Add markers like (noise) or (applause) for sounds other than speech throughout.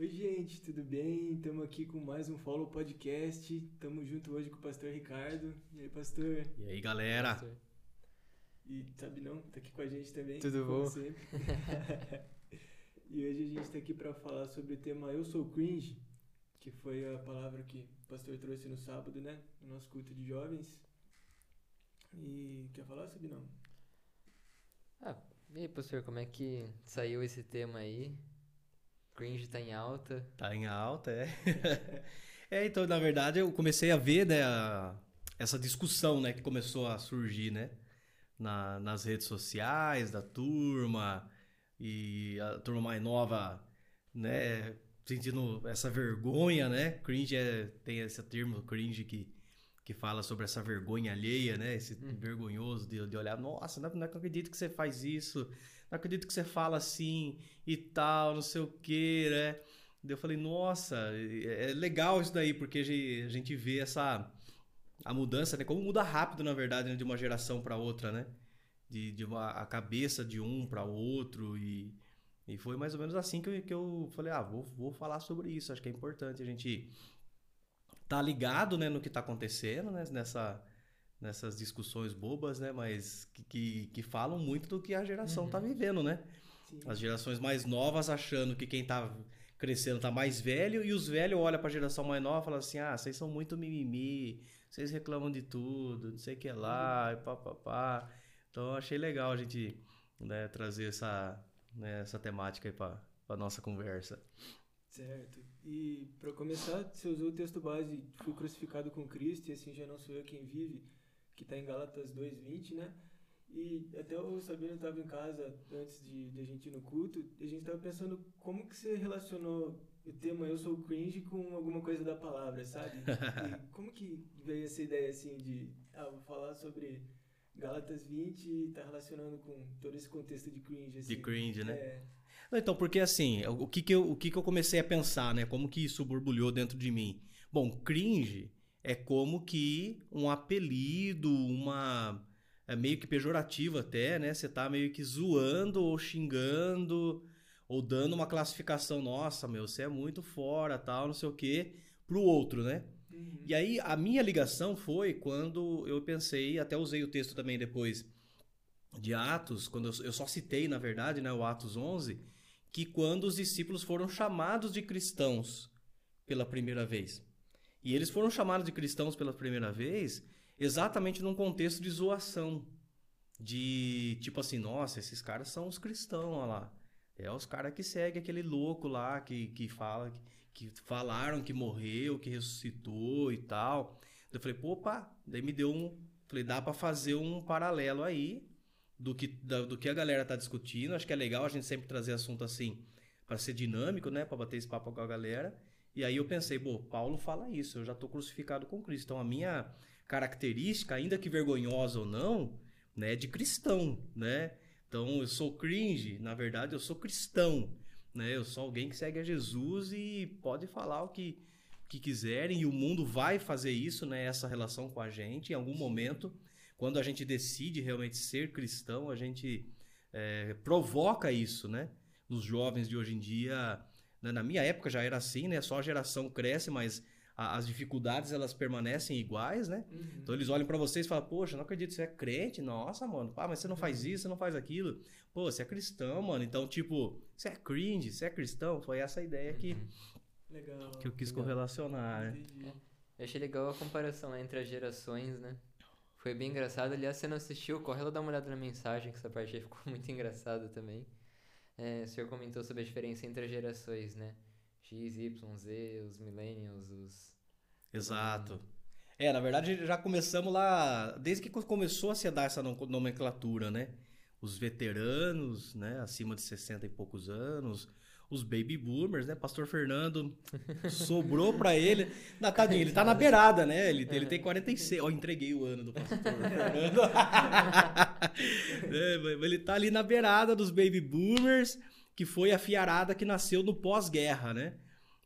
Oi, gente, tudo bem? Estamos aqui com mais um Follow Podcast. Estamos junto hoje com o pastor Ricardo. E aí, pastor? E aí, galera? Pastor. E sabe não, tá aqui com a gente também. Tudo como bom? sempre. (laughs) e hoje a gente está aqui para falar sobre o tema Eu Sou Cringe, que foi a palavra que o pastor trouxe no sábado, né? No nosso culto de jovens. E quer falar, sabe não? Ah, e aí, pastor, como é que saiu esse tema aí? Cringe tá em alta. Tá em alta, é. (laughs) é, então, na verdade, eu comecei a ver, né, a- essa discussão, né, que começou a surgir, né, na- nas redes sociais, da turma, e a turma mais nova, né, sentindo essa vergonha, né, cringe é, tem esse termo cringe que, que fala sobre essa vergonha alheia, né, esse vergonhoso de, de olhar, nossa, não, não acredito que você faz isso, não acredito que você fala assim e tal, não sei o que, né? Eu falei, nossa, é é legal isso daí, porque a gen- a gente vê essa a mudança, né? Como muda rápido, na verdade, né? de uma geração para outra, né? De, de uma, a cabeça de um para outro e, e foi mais ou menos assim que eu, que eu falei, ah, vou, vou falar sobre isso. Acho que é importante a gente tá ligado, né, no que tá acontecendo, né? Nessa, nessas discussões bobas, né? Mas que, que, que falam muito do que a geração tá vivendo, né? Sim. As gerações mais novas achando que quem tá crescendo tá mais velho e os velhos olham pra geração mais nova e falam assim: ah, vocês são muito mimimi, vocês reclamam de tudo, não sei o que lá, e pá, pá, pá. Então achei legal a gente né, trazer essa, né, essa temática aí pra, pra nossa conversa. Certo. E para começar, você usou o texto base, fui crucificado com Cristo e assim já não sou eu quem vive, que está em Gálatas 2:20, né? E até o Sabino estava em casa antes de, de a gente ir no culto, e a gente estava pensando como que você relacionou o tema Eu sou cringe com alguma coisa da palavra, sabe? (laughs) E como que veio essa ideia assim de, ah, vou falar sobre Gálatas 20 e tá relacionando com todo esse contexto de cringe assim. De cringe, né? É. Não, então, porque assim, o que que, eu, o que que eu comecei a pensar, né? Como que isso borbulhou dentro de mim? Bom, cringe é como que um apelido, uma. É meio que pejorativo até, né? Você tá meio que zoando ou xingando ou dando uma classificação, nossa, meu, você é muito fora, tal, não sei o quê, pro outro, né? Uhum. E aí a minha ligação foi quando eu pensei, até usei o texto também depois de Atos, quando eu, eu só citei, na verdade, né, o Atos 11, que quando os discípulos foram chamados de cristãos pela primeira vez. E eles foram chamados de cristãos pela primeira vez exatamente num contexto de zoação. De tipo assim, nossa, esses caras são os cristãos, olha lá. É os caras que seguem aquele louco lá que, que fala que, que falaram que morreu, que ressuscitou e tal. Eu falei, pô, opa, daí me deu um. Falei, dá pra fazer um paralelo aí do que, da- do que a galera tá discutindo. Acho que é legal a gente sempre trazer assunto assim pra ser dinâmico, né? Pra bater esse papo com a galera. E aí eu pensei, pô, Paulo fala isso, eu já tô crucificado com Cristo. Então a minha característica, ainda que vergonhosa ou não, né, é de cristão, né? Então eu sou cringe, na verdade eu sou cristão, né? Eu sou alguém que segue a Jesus e pode falar o que, que quiserem e o mundo vai fazer isso, né? Essa relação com a gente em algum momento, quando a gente decide realmente ser cristão, a gente é, provoca isso, né? Nos jovens de hoje em dia? Na minha época já era assim, né? Só a geração cresce, mas a- as dificuldades elas permanecem iguais, né? Uhum. Então eles olham pra vocês e falam, poxa, não acredito, você é crente? Nossa, mano, pá, mas você não faz isso, você não faz aquilo. Pô, você é cristão, mano. Então, tipo, você é cringe, você é cristão. Foi essa a ideia que, Legal. que eu quis Legal. correlacionar, né? Eu achei legal a comparação entre as gerações, né? Foi bem engraçado. Aliás, se você não assistiu, corre lá dar uma olhada na mensagem, que essa parte aí ficou (laughs) muito engraçada também. É, o senhor comentou sobre a diferença entre as gerações, né? X, Y, Z, os millennials, os... Exato. É, na verdade, já começamos lá, desde que começou a se dar essa nom- nomenclatura, né? Os veteranos, né, acima de 60 e poucos anos, os baby boomers, né? Pastor Fernando sobrou pra ele. Na tadinha, (laughs) ele tá na beirada, né? Ele, ele tem 46. Ó, entreguei o ano do pastor (laughs) Fernando. (laughs) É, ele tá ali na beirada dos baby boomers, que foi a fiarada que nasceu no pós-guerra, né?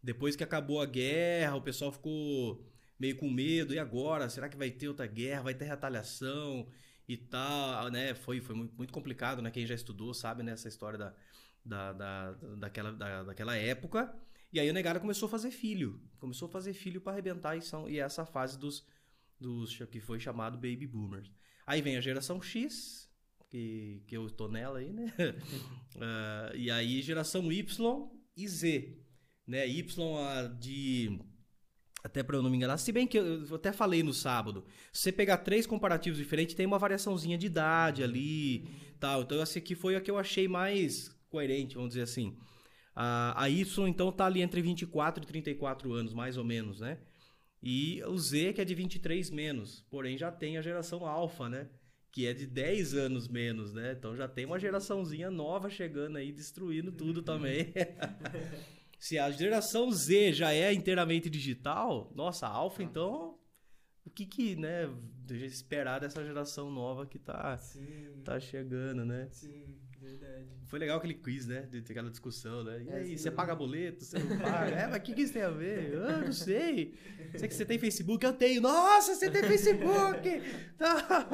Depois que acabou a guerra, o pessoal ficou meio com medo. E agora? Será que vai ter outra guerra? Vai ter retaliação e tal, né? Foi, foi muito muito complicado, né? Quem já estudou sabe, né? Essa história da, da, da, daquela, da, daquela época. E aí a negada começou a fazer filho. Começou a fazer filho para arrebentar e, são, e é essa fase dos, dos que foi chamado Baby Boomers. Aí vem a geração X, que, que eu tô nela aí, né? uh, (laughs) e aí geração Y e Z. Né? Y de até para eu não me enganar, se bem que eu até falei no sábado, se você pegar três comparativos diferentes, tem uma variaçãozinha de idade ali, tal. Então essa aqui foi a que eu achei mais coerente, vamos dizer assim. A, a Y então tá ali entre 24 e 34 anos, mais ou menos, né? E o Z que é de 23 menos, porém já tem a geração alfa, né? Que é de 10 anos menos, né? Então já tem uma geraçãozinha nova chegando aí, destruindo tudo também. (laughs) Se a geração Z já é inteiramente digital, nossa, a Alpha, ah. então, o que que, né, esperar dessa geração nova que tá, Sim. tá chegando, né? Sim. Verdade. Foi legal aquele quiz, né? De ter aquela discussão, né? E é, aí, você paga boleto, você não paga? é, mas o que, que isso tem a ver? Eu não sei. Sei que você tem Facebook, eu tenho. Nossa, você tem Facebook! (laughs) Tá.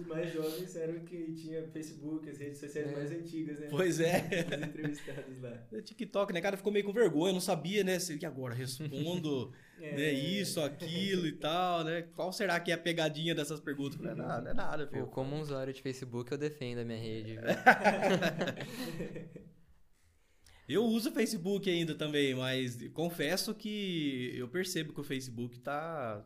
os mais jovens eram que tinha Facebook, as redes sociais é. mais antigas, né? Pois é. Os entrevistados lá. (laughs) TikTok, né? cara ficou meio com vergonha, não sabia, né? E agora respondo (laughs) é. né, isso, aquilo e tal, né? Qual será que é a pegadinha dessas perguntas? Não é nada, não é nada, filho. Pô, como um usuário de Facebook, eu defendo a minha rede. (laughs) eu uso o Facebook ainda também, mas confesso que eu percebo que o Facebook tá,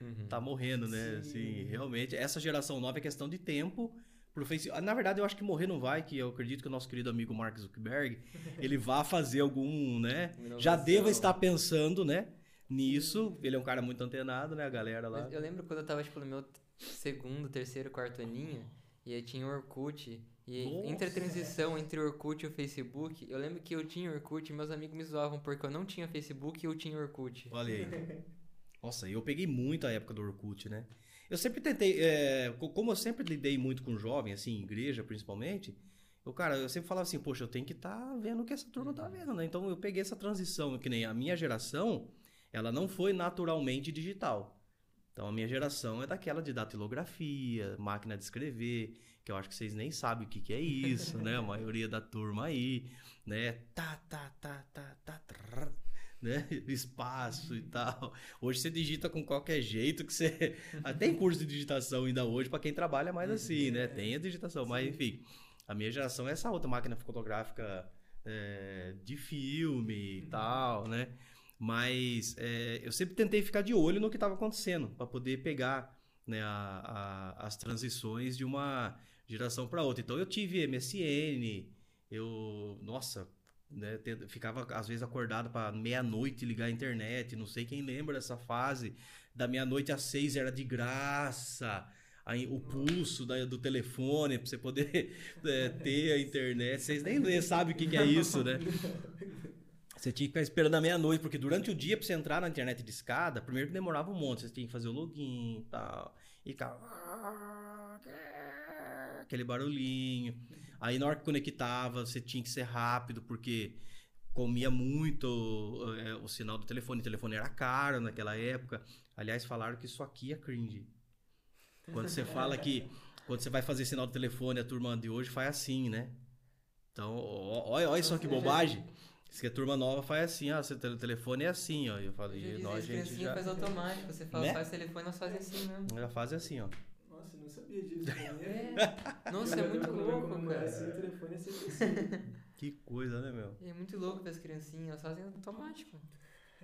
uhum. tá morrendo, né? Sim. Assim, realmente, essa geração nova é questão de tempo pro Facebook. Na verdade, eu acho que morrer não vai, que eu acredito que o nosso querido amigo Mark Zuckerberg, ele vá fazer algum, né? Já deva estar pensando, né? Nisso, ele é um cara muito antenado, né? A galera lá. Eu lembro quando eu tava, tipo, no meu segundo, terceiro, quarto aninho, e aí tinha o Orkut, e Nossa. entre a transição entre o Orkut e o Facebook, eu lembro que eu tinha Orkut e meus amigos me zoavam porque eu não tinha Facebook e eu tinha Orkut. Olha aí. (laughs) Nossa, eu peguei muito a época do Orkut, né? Eu sempre tentei, é, como eu sempre lidei muito com jovem, assim, igreja principalmente, eu, cara, eu sempre falava assim, poxa, eu tenho que estar tá vendo o que essa turma tá vendo, né? Então eu peguei essa transição, que nem a minha geração, ela não foi naturalmente digital. Então a minha geração é daquela de datilografia, máquina de escrever, que eu acho que vocês nem sabem o que, que é isso, né? A maioria da turma aí, né? Tá, tá, tá, tá, tá, trrr, né? (laughs) Espaço e tal. Hoje você digita com qualquer jeito que você. (laughs) Tem curso de digitação ainda hoje para quem trabalha mais assim, né? Tem a digitação, mas enfim. A minha geração é essa outra máquina fotográfica é, de filme e tal, né? Mas é, eu sempre tentei ficar de olho no que estava acontecendo, para poder pegar né, a, a, as transições de uma geração para outra. Então eu tive MSN, eu, nossa, né, ficava às vezes acordado para meia-noite ligar a internet. Não sei quem lembra dessa fase. Da meia-noite às seis era de graça. O pulso da, do telefone para você poder (laughs) é, ter a internet. Vocês nem sabem o que, que é isso, né? (laughs) Você tinha que ficar esperando a meia-noite, porque durante o dia, pra você entrar na internet de escada, primeiro que demorava um monte, você tinha que fazer o login e tal. E ficava. Aquele barulhinho. Aí na hora que conectava, você tinha que ser rápido, porque comia muito é, o sinal do telefone. O telefone era caro naquela época. Aliás, falaram que isso aqui é cringe. Quando você (laughs) fala que. Quando você vai fazer sinal do telefone, a turma de hoje faz assim, né? Então, olha, olha só que bobagem. Diz que a turma nova faz assim, ó, seu telefone é assim, ó. Eu falei, nós a gente já... faz automático, você fala, né? faz telefone, nós fazemos assim mesmo. Já faz assim, ó. Nossa, eu não sabia disso. (laughs) é. Nossa, é muito louco, cara. Assim, o telefone é sempre assim. (laughs) que coisa, né, meu? É muito louco ver as criancinhas, elas fazem automático.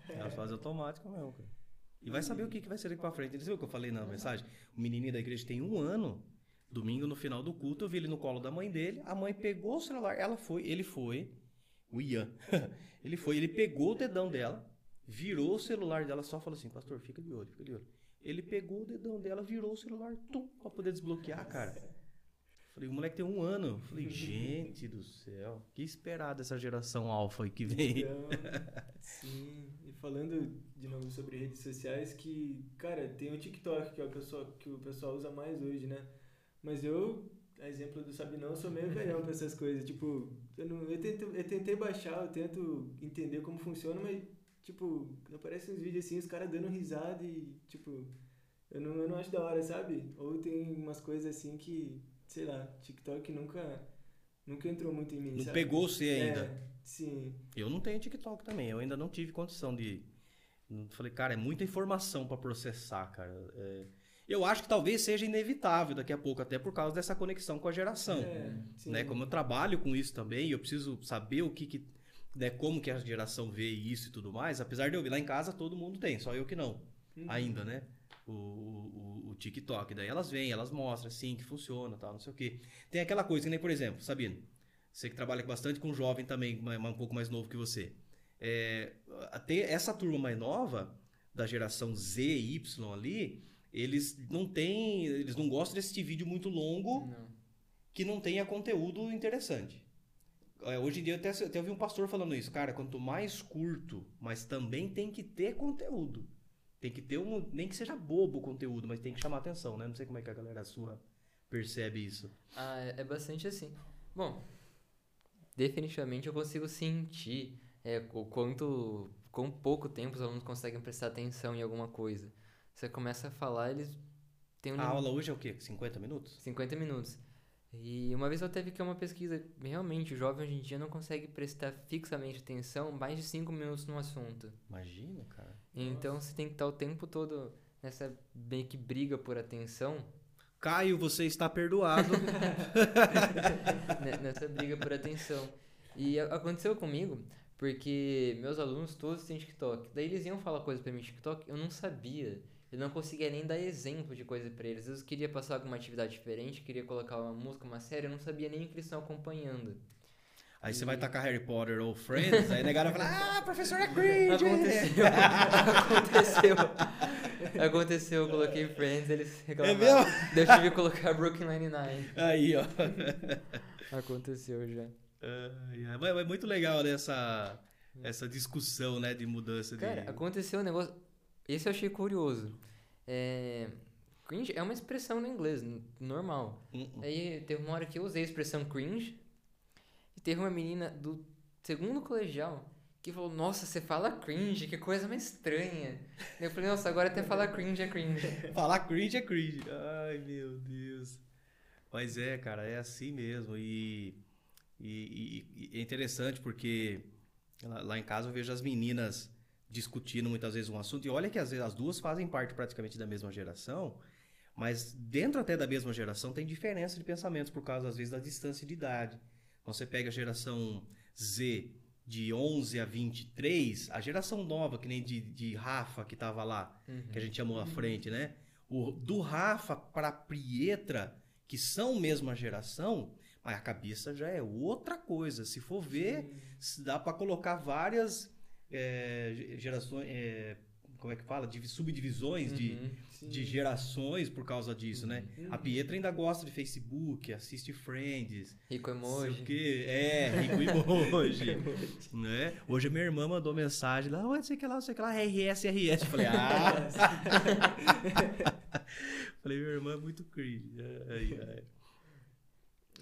Elas fazem automático mesmo, cara. E vai saber o que, que vai ser daqui pra frente. Você viu o que eu falei na mensagem? O menininho da igreja tem um ano. Domingo, no final do culto, eu vi ele no colo da mãe dele. A mãe pegou o celular, ela foi, ele foi o Ian. (laughs) ele foi, ele pegou o dedão dela, virou o celular dela, só falou assim, pastor, fica de olho, fica de olho. Ele pegou o dedão dela, virou o celular, tum, pra poder desbloquear, cara. Falei, o moleque tem um ano. Falei, (laughs) gente do céu, que esperado essa geração alfa aí que vem. Então, (laughs) sim, e falando de novo sobre redes sociais, que, cara, tem o TikTok, que é o pessoal, que o pessoal usa mais hoje, né? Mas eu a exemplo do Sabinão, sou meio velhão pra essas coisas. Tipo, eu, não, eu, tento, eu tentei baixar, eu tento entender como funciona, mas, tipo, aparecem uns vídeos assim, os caras dando risada e, tipo, eu não, eu não acho da hora, sabe? Ou tem umas coisas assim que, sei lá, TikTok nunca, nunca entrou muito em mim, Não sabe? pegou você é, ainda. Sim. Eu não tenho TikTok também, eu ainda não tive condição de. Falei, cara, é muita informação para processar, cara. É... Eu acho que talvez seja inevitável daqui a pouco, até por causa dessa conexão com a geração. É, né? Como eu trabalho com isso também, eu preciso saber o que, que né, como que a geração vê isso e tudo mais. Apesar de eu ver lá em casa, todo mundo tem, só eu que não. Uhum. Ainda, né? O, o, o TikTok. Daí elas vêm, elas mostram assim que funciona, tal, não sei o quê. Tem aquela coisa que nem, por exemplo, Sabino, você que trabalha bastante com jovem também, um pouco mais novo que você. É, até essa turma mais nova, da geração Z e Y ali, eles não têm. Eles não gostam de assistir vídeo muito longo Não. que não tenha conteúdo interessante. É, Hoje em dia eu até, até ouvi um pastor falando isso. Cara, quanto mais curto, mas também tem que ter conteúdo. Tem que ter um. Nem que seja bobo o conteúdo, mas tem que chamar atenção, né? Não sei como é que a galera sua percebe isso. Ah, é é bastante assim. Bom, definitivamente eu consigo sentir é, o quanto, com pouco tempo os alunos conseguem prestar atenção em alguma coisa. Você começa a falar, eles têm um A aula hoje é o quê? 50 minutos? 50 minutos. E uma vez eu teve que uma pesquisa, realmente o jovem hoje em dia não consegue prestar fixamente atenção mais de 5 minutos num assunto. Imagina, cara. Então você tem que estar o tempo todo nessa meio que briga por atenção, Caio, você está perdoado. (laughs) ne- nessa briga por atenção. E aconteceu comigo porque meus alunos todos têm TikTok. Daí eles iam falar coisa pra mim no TikTok, eu não sabia. Eu não conseguia nem dar exemplo de coisa pra eles. Às vezes eu queria passar alguma atividade diferente, queria colocar uma música, uma série, eu não sabia nem o que eles estão acompanhando. Aí você vai tacar Harry Potter ou Friends, aí a negada vai falar, ah, (laughs) professor é cringe. Aconteceu. aconteceu. Aconteceu, eu coloquei Friends, eles reclamaram. mesmo? Daí eu tive que colocar Brooklyn Nine-Nine. Aí, ó. Aconteceu já. Mas é muito legal né, essa, essa discussão, né, de mudança Cara, de... aconteceu um negócio. Esse eu achei curioso. É... Cringe é uma expressão no inglês, normal. Hum, hum. Aí teve uma hora que eu usei a expressão cringe. E teve uma menina do segundo colegial que falou: Nossa, você fala cringe, que coisa mais estranha. Eu falei: Nossa, agora até falar cringe é cringe. (laughs) Falar cringe é cringe. Ai, meu Deus. Mas é, cara, é assim mesmo. E, e- e- e é interessante porque lá, lá em casa eu vejo as meninas discutindo muitas vezes um assunto. E olha que às vezes as duas fazem parte praticamente da mesma geração. Mas dentro até da mesma geração tem diferença de pensamentos por causa, às vezes, da distância de idade. Então você pega a geração Z de 11 a 23, a geração nova, que nem de, de Rafa, que tava lá, que a gente chamou à frente, né? O, do Rafa para Prietra, que são mesma geração, mas a cabeça já é outra coisa. Se for ver, se dá para colocar várias é, ge- gerações, é, como é que fala? Divi- subdivisões de, Uhum. Sim. de gerações por causa disso, né? Uhum. A Pietra ainda gosta de Facebook, assiste Friends, Rico não sei o emoji. quê. É, (laughs) rico emoji. né? Hoje a minha irmã mandou mensagem lá, "Oi, não sei que lá, não sei que lá, RS, RS. Eu falei, ah! (laughs) (laughs) falei, minha irmã é muito cringe. Ai, ai.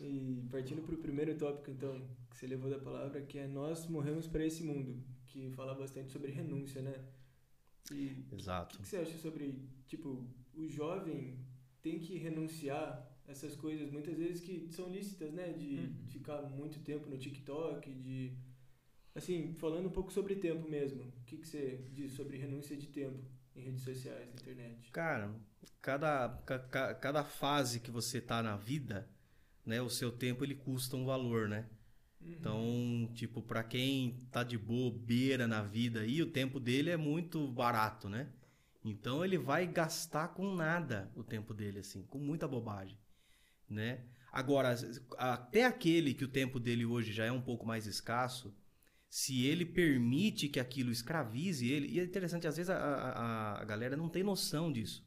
E partindo para o primeiro tópico, então, que você levou da palavra, que é Nós Morremos para Esse Mundo, que fala bastante sobre renúncia, né? E o Exato. que você acha sobre, tipo, o jovem tem que renunciar essas coisas, muitas vezes que são lícitas, né? De Uhum. ficar muito tempo no TikTok, de... Assim, falando um pouco sobre tempo mesmo, o que, que você diz sobre renúncia de tempo em redes sociais, na internet? Cara, cada, ca- ca- cada fase que você tá na vida, né, o seu tempo ele custa um valor, né? Uhum. Então, tipo, pra quem tá de bobeira na vida aí, o tempo dele é muito barato, né? Então ele vai gastar com nada o tempo dele, assim, com muita bobagem, né? Agora, até aquele que o tempo dele hoje já é um pouco mais escasso, se ele permite que aquilo escravize ele, e é interessante, às vezes a, a, a galera não tem noção disso,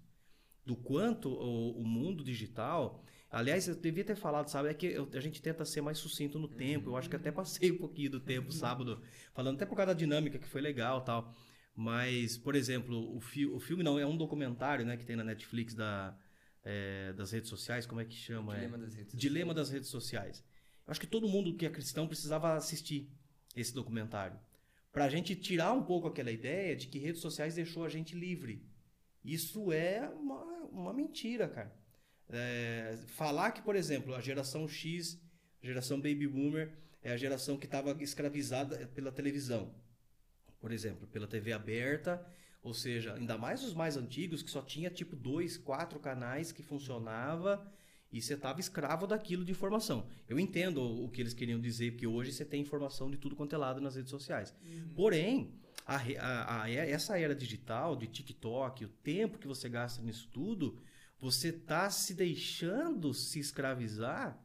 do quanto o, o mundo digital Aliás, eu devia ter falado, sabe? É que eu- a gente tenta ser mais sucinto no tempo. Eu acho que até passei (laughs) um pouquinho do tempo sábado, falando até por causa da dinâmica que foi legal tal. Mas, por exemplo, o, fi o filme não, é um documentário, né, que tem na Netflix da, é, das redes sociais, como é que chama? É, Dilema das redes Dilema das redes sociais. Eu acho que todo mundo que é cristão precisava assistir esse documentário. Pra gente tirar um pouco aquela ideia de que redes sociais deixou a gente livre. Isso é uma, uma mentira, cara. É, falar que, por exemplo, a geração X, a geração Baby Boomer, é a geração que estava escravizada pela televisão, por exemplo, pela TV aberta, ou seja, ainda mais os mais antigos que só tinha tipo dois, quatro canais que funcionava e você estava escravo daquilo de informação. Eu entendo o que eles queriam dizer, porque hoje você tem informação de tudo quanto é lado nas redes sociais. Uhum. Porém, a, a, a, essa era digital, de TikTok, o tempo que você gasta nisso tudo, você está se deixando se escravizar,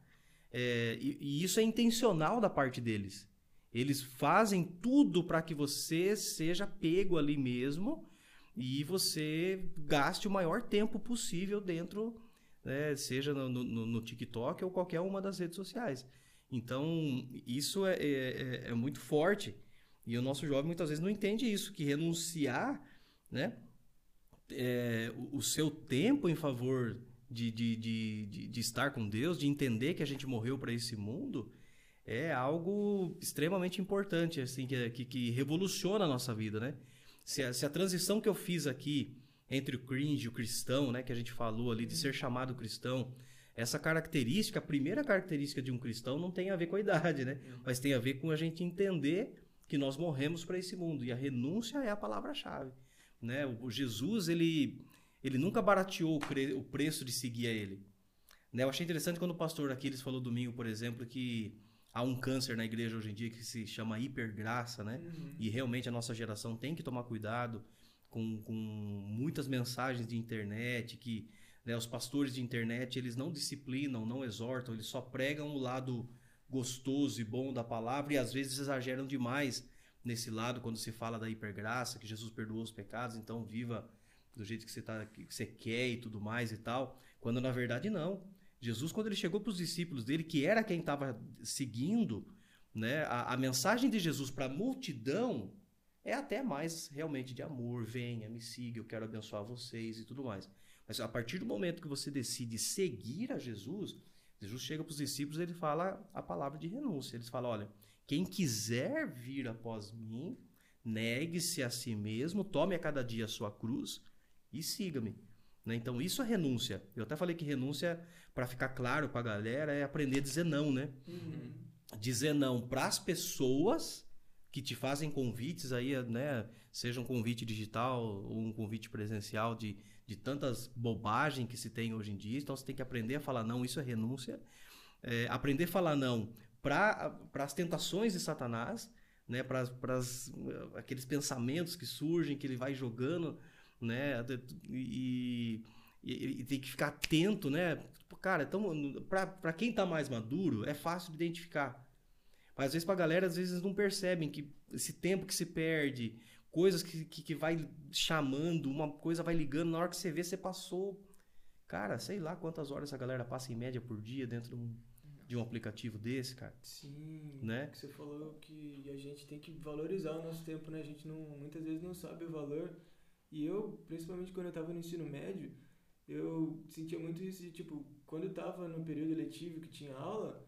é, e, e isso é intencional da parte deles. Eles fazem tudo para que você seja pego ali mesmo e você gaste o maior tempo possível dentro né, seja no, no, no, TikTok ou qualquer uma das redes sociais. Então, isso é, é, é, é, muito forte. E o nosso jovem muitas vezes não entende isso, que renunciar né, é, o, o, seu tempo em favor de, de, de, de, de estar com Deus, de entender que a gente morreu para esse mundo, é algo extremamente importante, assim, que, que, que revoluciona a nossa vida, né? Se a, se a transição que eu fiz aqui entre o cringe e o cristão, né, que a gente falou ali, de ser chamado cristão. Essa característica, a primeira característica de um cristão não tem a ver com a idade, né? Mas tem a ver com a gente entender que nós morremos para esse mundo. E a renúncia é a palavra-chave. Né? O Jesus, ele, ele nunca barateou o preço de seguir a ele. Né? Eu achei interessante quando o pastor Aquiles falou domingo, por exemplo, que há um câncer na igreja hoje em dia que se chama hipergraça, né? Uhum. E realmente a nossa geração tem que tomar cuidado com, com muitas mensagens de internet, que né, os pastores de internet eles não disciplinam, não exortam, eles só pregam o lado gostoso e bom da palavra e às vezes exageram demais nesse lado quando se fala da hipergraça, que Jesus perdoou os pecados, então viva do jeito que você, tá, que você quer e tudo mais e tal, quando na verdade não. Jesus, quando ele chegou para os discípulos dele, que era quem estava seguindo, né, a, a mensagem de Jesus para a multidão é até mais realmente de amor, venha, me siga, eu quero abençoar vocês e tudo mais. Mas a partir do momento que você decide seguir a Jesus, Jesus chega para os discípulos e ele fala a palavra de renúncia. Ele fala: olha, quem quiser vir após mim, negue-se a si mesmo, tome a cada dia a sua cruz e siga-me. Né? Então, isso é renúncia. Eu até falei que renúncia, para ficar claro para a galera, é aprender a dizer não, né? Uhum. Dizer não para as pessoas que te fazem convites aí, né? Seja um convite digital ou um convite presencial de, de tantas bobagens que se tem hoje em dia. Então você tem que aprender a falar não, isso é renúncia. É, aprender a falar não para as tentações de Satanás, né? Para aqueles pensamentos que surgem, que ele vai jogando, né? E, e, e tem que ficar atento, né? Cara, então, para quem está mais maduro, é fácil de identificar mas às vezes pra galera, às vezes não percebem que esse tempo que se perde, coisas que, que, que vai chamando, uma coisa vai ligando, na hora que você vê, você passou. Cara, sei lá quantas horas a galera passa em média por dia dentro de um, de um aplicativo desse, cara. Sim. Né? Você falou que a gente tem que valorizar o nosso tempo, né? A gente não, muitas vezes não sabe o valor. E eu, principalmente quando eu tava no ensino médio, eu sentia muito isso de, tipo, quando eu tava no período letivo que tinha aula,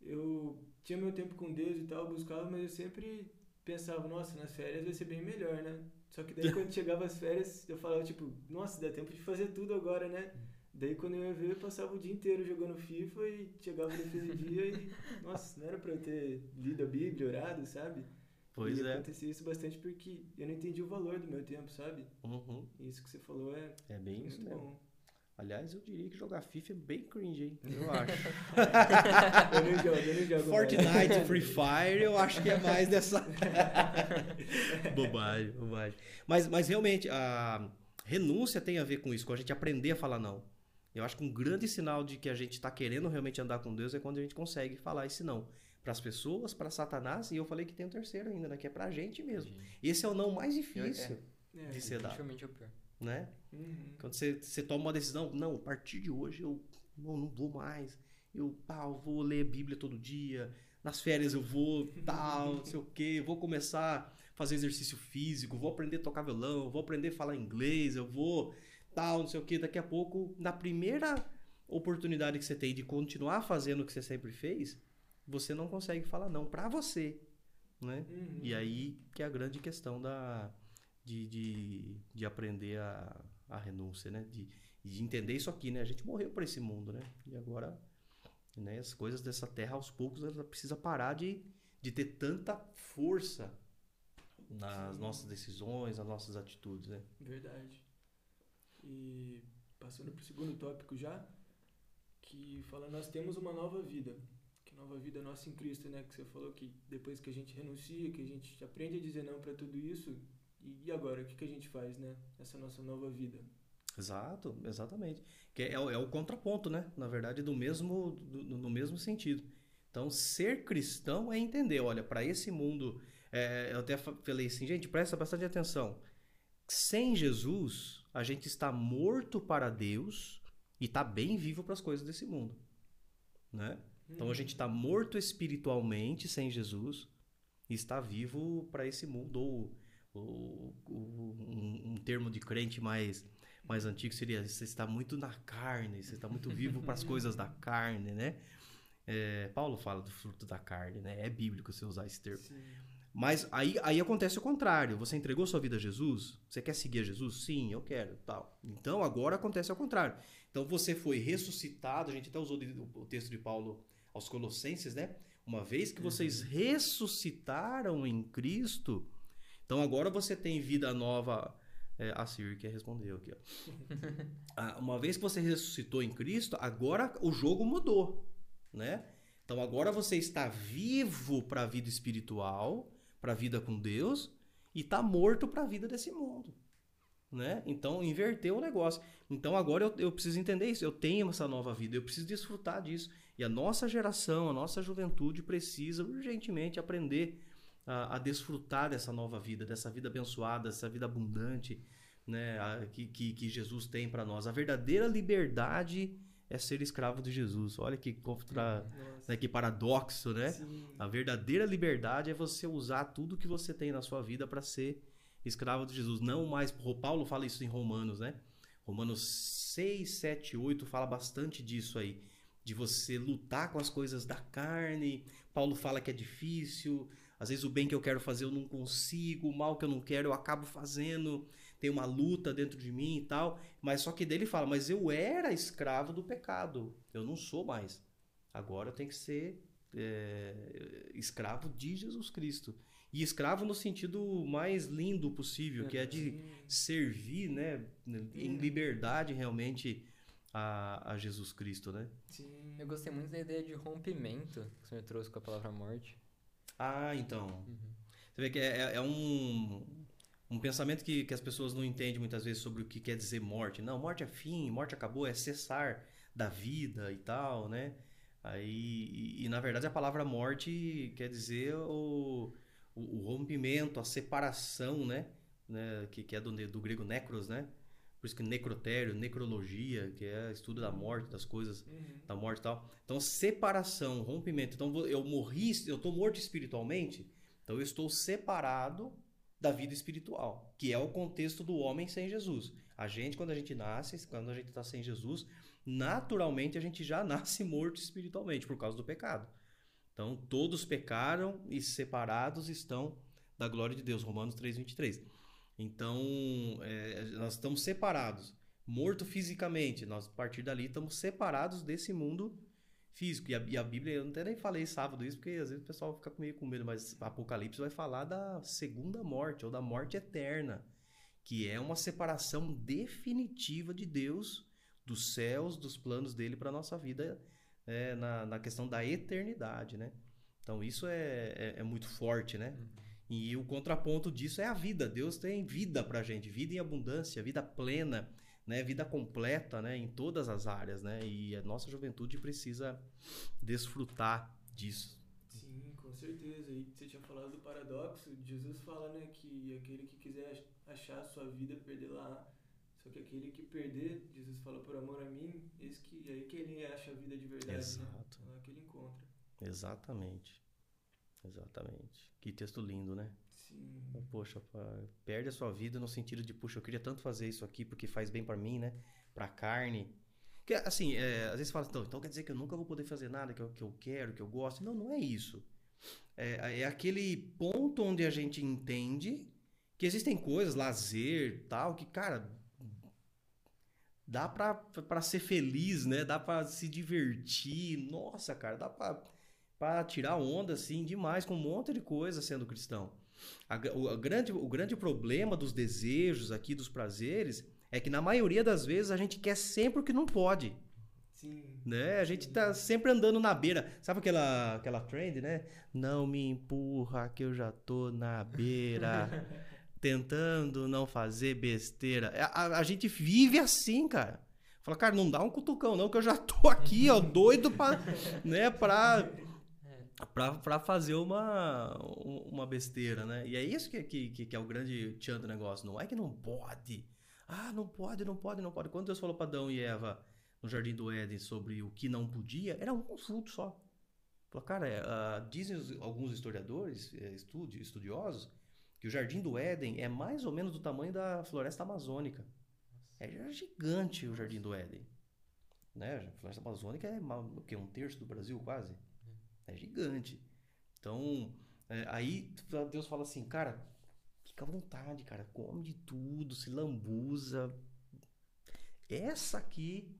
eu tinha meu tempo com Deus e tal, buscava, mas eu sempre pensava, nossa, nas férias vai ser bem melhor, né? Só que daí (laughs) quando chegava as férias, eu falava, tipo, nossa, dá tempo de fazer tudo agora, né? Daí quando eu ia ver, eu passava o dia inteiro jogando FIFA e chegava no fim do dia e, (laughs) nossa, não era pra eu ter lido a Bíblia, orado, sabe? Pois e é. acontecia isso bastante porque eu não entendi o valor do meu tempo, sabe? Uhum. Isso que você falou é, é bem isso, muito bom. Aliás, eu diria que jogar FIFA é bem cringe, hein? Eu (laughs) acho. (laughs) eu não jogo, eu não jogo. Fortnite, Free Fire, eu acho que é mais dessa. (laughs) bobagem, bobagem. Mas, mas realmente, a renúncia tem a ver com isso, com a gente aprender a falar não. Eu acho que um grande sinal de que a gente está querendo realmente andar com Deus é quando a gente consegue falar esse não. Para as pessoas, para Satanás, e eu falei que tem um terceiro ainda, né? Que é para a gente mesmo. Esse é o não mais difícil é, é, de ser dado. É o pior né? Uhum. Quando você, você toma uma decisão, não, a partir de hoje eu não, não vou mais. Eu, pá, eu vou ler Bíblia todo dia. Nas férias eu vou, tal, não sei o quê. Vou começar a fazer exercício físico, vou aprender a tocar violão, vou aprender a falar inglês, eu vou, tal, não sei o quê. Daqui a pouco, na primeira oportunidade que você tem de continuar fazendo o que você sempre fez, você não consegue falar não para você, né? Uhum. E aí que é a grande questão da de, de, de aprender a, a renúncia, né? De, de entender isso aqui, né? A gente morreu para esse mundo, né? E agora Né? As coisas dessa terra, aos poucos, ela precisa parar de, de ter tanta força nas Sim. nossas decisões, nas nossas atitudes, né? Verdade. E passando pro segundo tópico já, que fala, nós temos uma nova vida. Que nova vida nossa em Cristo, né? Que você falou que depois que a gente renuncia, que a gente aprende a dizer não para tudo isso, e agora, o que, que a gente faz, né? Nessa nossa nova vida. Exato, exatamente. Que é, o- é o contraponto, né? Na verdade, do mesmo, do, no mesmo sentido. Então, ser cristão é entender, olha, para esse mundo, é, eu até fa- falei assim, gente, presta bastante atenção. Sem Jesus, a gente está morto para Deus e está bem vivo para as coisas desse mundo, né? Então a gente está morto espiritualmente sem Jesus e está vivo para esse mundo. Ou, ou- ou um, um termo de crente mais, mais antigo seria: você está muito na carne, você está muito vivo para as (laughs) coisas da carne, né? É, Paulo fala do fruto da carne, né? É bíblico você usar esse termo. Sim. Mas aí, aí acontece o contrário. Você entregou sua vida a Jesus? Você quer seguir a Jesus? Sim, eu quero. Tal. Então agora acontece ao contrário. Então você foi ressuscitado. A gente até usou o texto de Paulo aos Colossenses, né? Uma vez que vocês ressuscitaram em Cristo, então agora você tem vida nova. É, a Siri quer responder aqui. Ó. (laughs) Uma vez que você ressuscitou em Cristo, agora o jogo mudou, né? Então agora você está vivo para a vida espiritual, para a vida com Deus, e está morto para a vida desse mundo, né? Então inverteu o negócio. Então agora eu, eu preciso entender isso. Eu tenho essa nova vida, eu preciso desfrutar disso. E a nossa geração, a nossa juventude precisa urgentemente aprender a, a desfrutar dessa nova vida, dessa vida abençoada, dessa vida abundante, né? a- que, que, que Jesus tem para nós. A verdadeira liberdade é ser escravo de Jesus. Olha que contra, né, que paradoxo, né? Sim. A verdadeira liberdade é você usar tudo que você tem na sua vida para ser escravo de Jesus. Não mais. o Paulo fala isso em Romanos, né? Romanos 6, 7, 8 fala bastante disso aí. De você lutar com as coisas da carne. Paulo fala que é difícil. Às vezes o bem que eu quero fazer eu não consigo. O mal que eu não quero eu acabo fazendo. Tem uma luta dentro de mim e tal. Mas só que dele fala, mas eu era escravo do pecado. Eu não sou mais. Agora eu tenho que ser é, escravo de Jesus Cristo. E escravo no sentido mais lindo possível, que é de Sim. servir, né, em liberdade realmente a, a Jesus Cristo, né? Sim. Eu gostei muito da ideia de rompimento que o senhor trouxe com a palavra morte. Ah, então. Uhum. Você vê que é, é- é um, um pensamento que, que as pessoas não entendem muitas vezes sobre o que quer dizer morte. Não, morte é fim, morte acabou, é cessar da vida e tal, né? Aí, e, e, na verdade a palavra morte quer dizer o, o, o rompimento, a separação, né? né? Que, que é do, do grego necros, né? Por isso que necrotério, necrologia, que é estudo da morte, das coisas Uhum. da morte e tal. Então, separação, rompimento. Então, eu morri, eu estou morto espiritualmente, então eu estou separado da vida espiritual, que é o contexto do homem sem Jesus. A gente, quando a gente nasce, quando a gente está sem Jesus, naturalmente a gente já (laughs) nasce morto espiritualmente por causa do pecado. Então, todos pecaram e separados estão da glória de Deus. Romanos 3,23. Então, é, nós estamos separados. Morto fisicamente, nós a partir dali estamos separados desse mundo físico. E a, e a Bíblia, eu até nem falei sábado isso, porque às vezes o pessoal fica meio com medo, mas Apocalipse vai falar da segunda morte, ou da morte eterna, que é uma separação definitiva de Deus, dos céus, dos planos dele para nossa vida, é, na, na questão da eternidade, né? Então isso é, é, é muito forte, né? E o contraponto disso é a vida. Deus tem vida pra gente, vida em abundância, vida plena, né? Vida completa, né? Em todas as áreas, né? E a nossa juventude precisa desfrutar disso. Sim, com certeza. E você tinha falado do paradoxo. Jesus fala, né, que aquele que quiser ach- achar a sua vida, perder lá. Só que aquele que perder, Jesus fala por amor a mim, esse que aí que ele acha a vida de verdade, né? Exato. É lá que ele encontra. Exatamente. Exatamente. Que texto lindo, né? Sim. Poxa, pá, perde a sua vida no sentido de, puxa, eu queria tanto fazer isso aqui porque faz bem pra mim, né? Pra carne. Que, assim, é, às vezes fala, então, então quer dizer que eu nunca vou poder fazer nada que eu, que eu quero, que eu gosto. Não, não é isso. É, é aquele ponto onde a gente entende que existem coisas, lazer, tal, que, cara, dá pra, pra ser feliz, né? Dá pra se divertir. Nossa, cara, dá pra, pra tirar onda, assim, demais com um monte de coisa sendo cristão. A, o, a grande, o grande problema dos desejos aqui, dos prazeres, é que na maioria das vezes a gente quer sempre o que não pode. Sim. Né? A gente tá sempre andando na beira. Sabe aquela, aquela trend, né? Não me empurra que eu já tô na beira. (laughs) tentando não fazer besteira. É, A, a gente vive assim, cara. Fala, cara, não dá um cutucão não, que eu já tô aqui, ó, (laughs) doido pra, né, pra, pra fazer uma, uma besteira, né? E é isso que, que, que é o grande tchan do negócio. Não é que não pode. Ah, não pode, não pode, não pode. Quando Deus falou para Adão e Eva no Jardim do Éden sobre o que não podia, era um fruto só. Falou, cara, ah, dizem alguns historiadores, é, estudi- estudiosos, que o Jardim do Éden é mais ou menos do tamanho da floresta amazônica. É gigante o Jardim do Éden. Né? A floresta amazônica é o quê? um terço do Brasil quase. É gigante. Então, é, aí Deus fala assim, cara, fica à vontade, cara, come de tudo, se lambuza. Essa aqui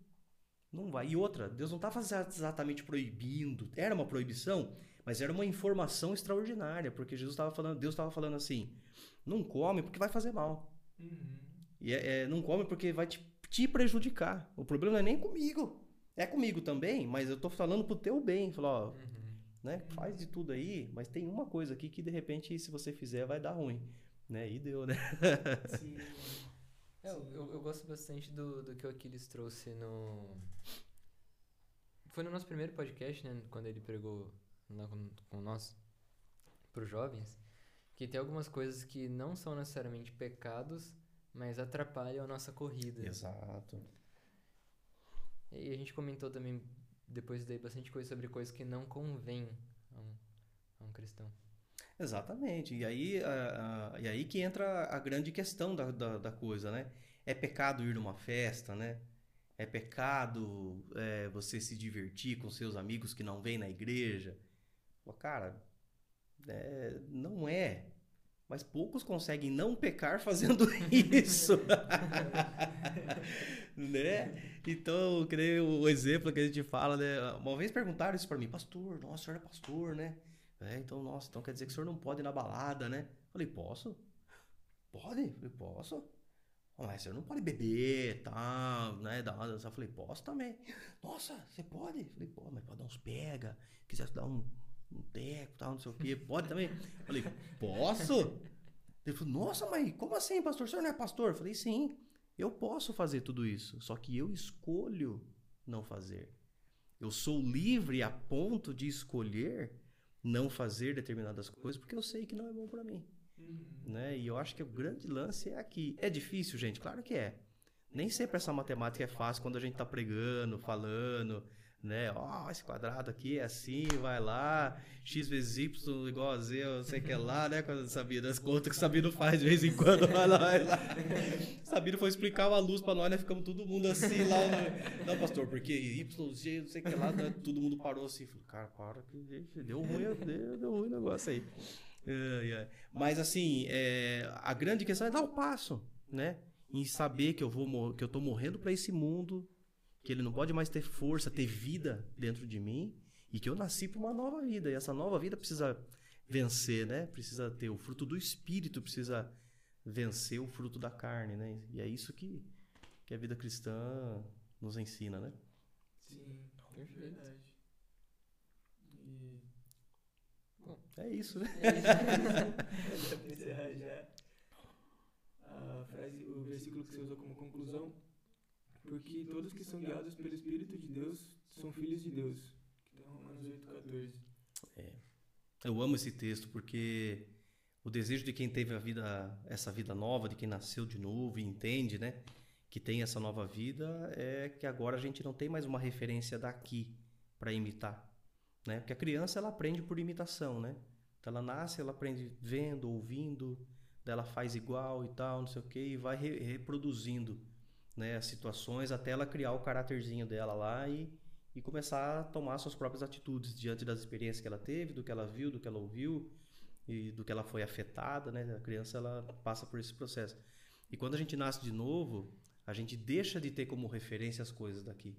não vai. E outra, Deus não estava exatamente proibindo. Era uma proibição, mas era uma informação extraordinária, porque Jesus estava falando, Deus estava falando assim: não come porque vai fazer mal. Uhum. E é- é, não come porque vai te, te prejudicar. O problema não é nem comigo. É comigo também, mas eu tô falando pro teu bem. Falou, ó, Uhum. Né? Faz de tudo aí, mas tem uma coisa aqui que de repente, se você fizer, vai dar ruim. Né? E deu, né? (laughs) Sim. É, eu, eu, eu gosto bastante do, do que o Aquiles trouxe no. Foi no nosso primeiro podcast, né? Quando ele pregou lá com, com nós, pros jovens, que tem algumas coisas que não são necessariamente pecados, mas atrapalham a nossa corrida. Exato. E a gente comentou também, depois daí, bastante coisa sobre coisas que não convém a um, a um cristão. Exatamente. E aí, a- a- e aí que entra a grande questão da, da, da coisa, né? É pecado ir numa festa, né? É pecado é, você se divertir com seus amigos que não vêm na igreja. Pô, Cara, é, não é. Mas poucos conseguem não pecar fazendo (laughs) isso. (laughs) né? Então, nem o exemplo que a gente fala, né? Uma vez perguntaram isso pra mim, pastor, nossa, o senhor é pastor, né? É, então, nossa, então quer dizer que o senhor não pode ir na balada, né? Falei, posso? Pode? Falei, posso. "Ah, Mas o senhor não pode beber, tal, né? Uma dança. Falei, posso também. Nossa, você pode? Falei, pô, mas pode dar uns pega, quiser dar um, um teco, tal, não sei o quê. Pode também? Falei, posso? Ele falou, nossa, mas como assim, pastor? O senhor não é pastor? Falei, sim, eu posso fazer tudo isso, só que eu escolho não fazer. Eu sou livre a ponto de escolher não fazer determinadas coisas porque eu sei que não é bom pra mim, Uhum. né? E eu acho que o grande lance é aqui. É difícil, gente? Claro que é. Nem sempre essa matemática é fácil quando a gente tá pregando, falando, né? Ó, esse quadrado aqui é assim, vai lá, x vezes y igual a z, eu sei que é lá, né? Quando das contas que o Sabino faz de vez em quando, vai lá, vai lá. Sabino foi explicar uma luz pra nós, né? Ficamos todo mundo assim lá. No... Não, pastor, porque y, z, não sei o que lá, né? todo mundo parou assim. Falei, cara, para que gente, deu ruim, deu, deu ruim o negócio aí. Mas assim, é, a grande questão é dar o passo, né? Em saber que eu vou que eu tô morrendo para esse mundo, que ele não pode mais ter força, ter vida dentro de mim e que eu nasci para uma nova vida e essa nova vida precisa vencer, né? Precisa ter o fruto do espírito, precisa vencer o fruto da carne, né? E é isso que que a vida cristã nos ensina, né? Sim, Perfeito. verdade. E É isso, né? (laughs) pra encerrar já. A frase, o versículo que você usou como conclusão. Porque todos que são guiados pelo Espírito de Deus são filhos de Deus. Que está em Romanos 8,14. Eu amo esse texto porque o desejo de quem teve a vida, essa vida nova, de quem nasceu de novo e entende, né, que tem essa nova vida, é que agora a gente não tem mais uma referência daqui para imitar, né? Porque a criança ela aprende por imitação, né? Então ela nasce, ela aprende vendo, ouvindo, daí ela faz igual e tal, não sei o quê, e vai re- reproduzindo, né, as situações até ela criar o caráterzinho dela lá e e começar a tomar suas próprias atitudes diante das experiências que ela teve, do que ela viu, do que ela ouviu e do que ela foi afetada, né? A criança ela passa por esse processo. E quando a gente nasce de novo, a gente deixa de ter como referência as coisas daqui.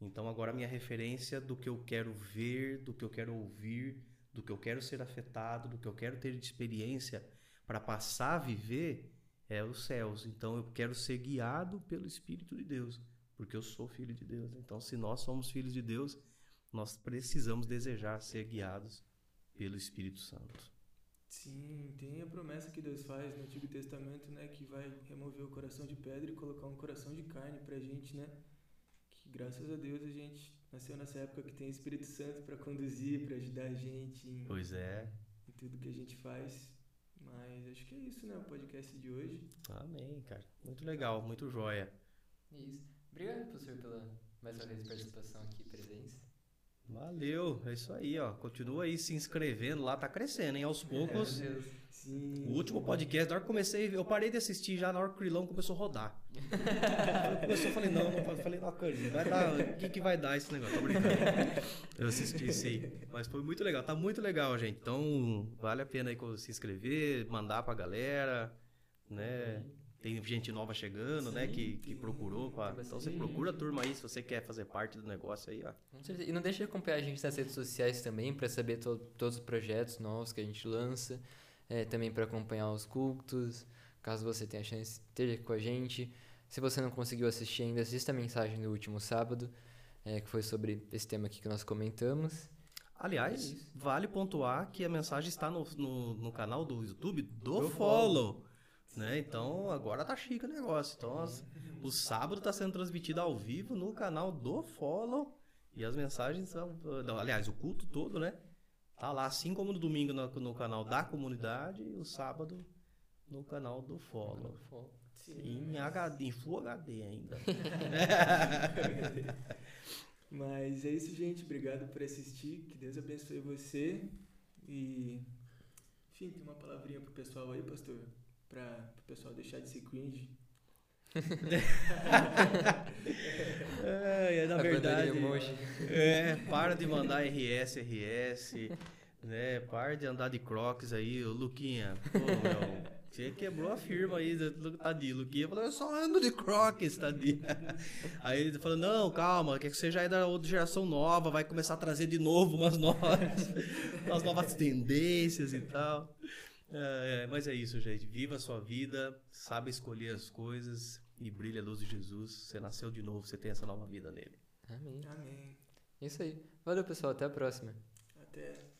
Então agora a minha referência do que eu quero ver, do que eu quero ouvir, do que eu quero ser afetado, do que eu quero ter de experiência para passar a viver é os céus. Então eu quero ser guiado pelo Espírito de Deus, porque eu sou filho de Deus. Então se nós somos filhos de Deus, nós precisamos desejar ser guiados pelo Espírito Santo. Sim, tem a promessa que Deus faz no Antigo Testamento, né, que vai remover o coração de pedra e colocar um coração de carne pra gente, né? Que graças a Deus a gente nasceu nessa época que tem Espírito Santo para conduzir, para ajudar a gente em, Pois é. em tudo que a gente faz. Mas acho que é isso, né, o podcast de hoje. Amém, cara. Muito legal, muito joia. Isso. Obrigado, professor, pela mais uma vez participação aqui, presença. Valeu, é isso aí, ó. Continua aí se inscrevendo lá, tá crescendo, hein? Aos poucos. Meu Deus. Sim. O último podcast, na hora que eu comecei, eu parei de assistir já na hora que o Crilão começou a rodar. começou, eu falei, não, não, falei, não, Carlinhos, vai dar, o que que vai dar esse negócio? Tô brincando. Eu assisti aí, mas foi muito legal, tá muito legal, gente. Então, vale a pena aí se inscrever, mandar pra galera, né? Tem gente nova chegando, né, Sim, que, que procurou. Pra... Então você procura a turma aí se você quer fazer parte do negócio aí, ó. Com certeza. E não deixe de acompanhar a gente nas redes sociais também para saber to- todos os projetos novos que a gente lança. É, também para acompanhar os cultos. Caso você tenha chance, esteja com a gente. Se você não conseguiu assistir ainda, assista a mensagem do último sábado, é, que foi sobre esse tema aqui que nós comentamos. Aliás, É vale pontuar que a mensagem está no, no, no canal do YouTube do, Do Follow. Né? Então agora tá chique o negócio. Então as- o sábado está sendo transmitido ao vivo no canal do Follow. E as mensagens são. Aliás, o culto todo, né? Tá lá, assim como no domingo no, no canal da comunidade e o sábado no canal do Follow. Em HD, em Full HD ainda. (laughs) Mas é isso, gente. Obrigado por assistir. Que Deus abençoe você. E, enfim, tem uma palavrinha pro pessoal aí, pastor? Pra o pessoal deixar de ser cringe. É, é, na A verdade. É, para de mandar RS, RS, né? Para de andar de crocs aí, ô Luquinha. Pô, meu, você quebrou a firma aí, tadinho. Luquinha falou, eu só ando de crocs, tadinho. Aí ele falou, não, calma, que você já é da outra geração nova, vai começar a trazer de novo umas novas, (laughs) umas novas tendências e tal. É, é, mas é isso, gente. Viva a sua vida, sabe escolher as coisas e brilha a luz de Jesus. Você nasceu de novo, você tem essa nova vida nele. Amém. Amém. Isso aí. Valeu, pessoal. Até a próxima. Até.